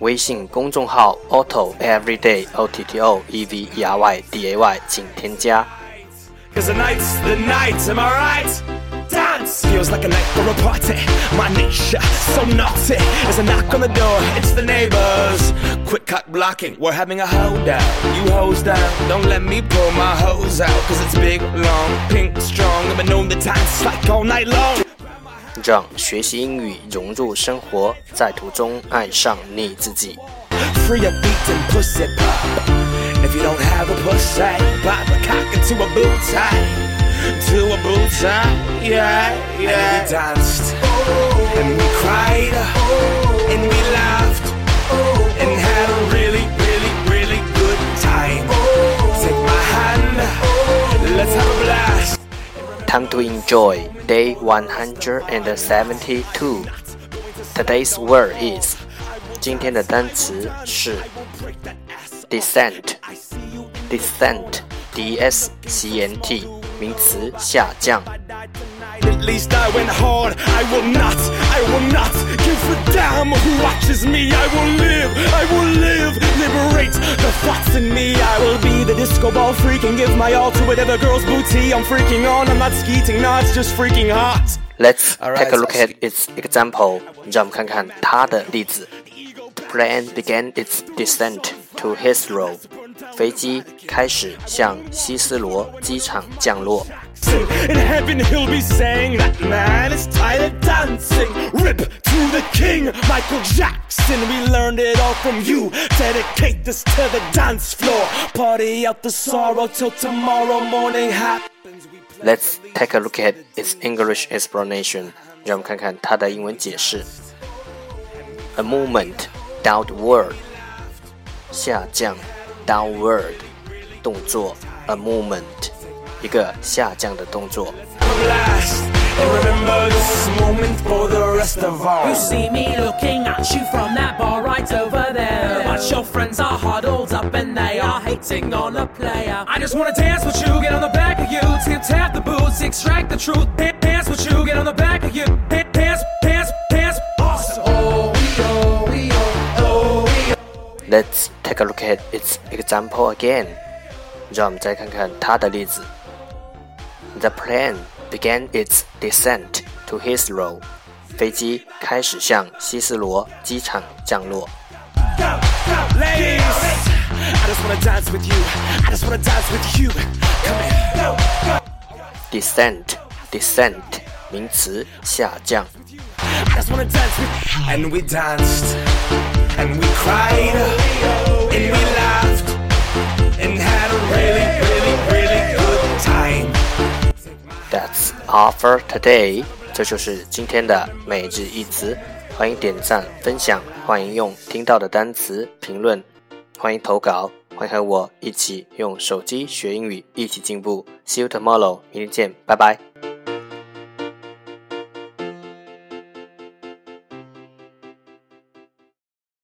微信公众号 Otto Everyday O T T O E V E R Y D A Y，请添加。Cause the night's the night, am I right? Dance feels like a night for a party. My nature so naughty. There's a knock on the door, it's the neighbors. Quick cut blocking, we're having a hold out. You hose down, don't let me pull my hose out. Cause it's big, long, pink, strong. I've been known the dance like all night long. 让学习英语融入生活，在途中爱上你自己。Time to enjoy day 172. Today's word is 今天的单词是 descent descent d s c n t 名词下降。at least I went hard. I will not, I will not give a damn who watches me. I will live, I will live, liberate the thoughts in me. I will be the disco ball freak and give my all to whatever girl's booty I'm freaking on. I'm not skeeting, no, it's just freaking hot. Let's take a look at its example. 让我们看看它的例子。The plane began its descent to Heathrow. 飞机开始向希斯罗机场降落。In heaven he'll be saying that man is tired of dancing. Rip to the king, Michael Jackson. We learned it all from you. Dedicate this to the dance floor. Party out the sorrow till tomorrow morning happens. Let's take a look at its English explanation. 让我们看看它的英文解释。A movement downward，下降，downward，动作，a movement。一个下降的动作。 You see me looking at you from that bar right over there. But your friends are huddled up and they are hating on a player. I just wanna dance with you, get on the back of you, tip tap the boots, extract the truth. Dance with you, get on the back of you, dance, dance, dance. Oh, we oh, we oh, oh, we oh. Let's take a look at its example again. 让我们再看看它的例子。the plane began its descent to Heathrow. 飞机开始向希斯罗机场降落。Descent, descent，名词，下降。And we danced, and we That's all for today。这就是今天的每日一词。欢迎点赞分享，欢迎用听到的单词评论，欢迎投稿，欢迎和我一起用手机学英语，一起进步。See you tomorrow，明天见，拜拜。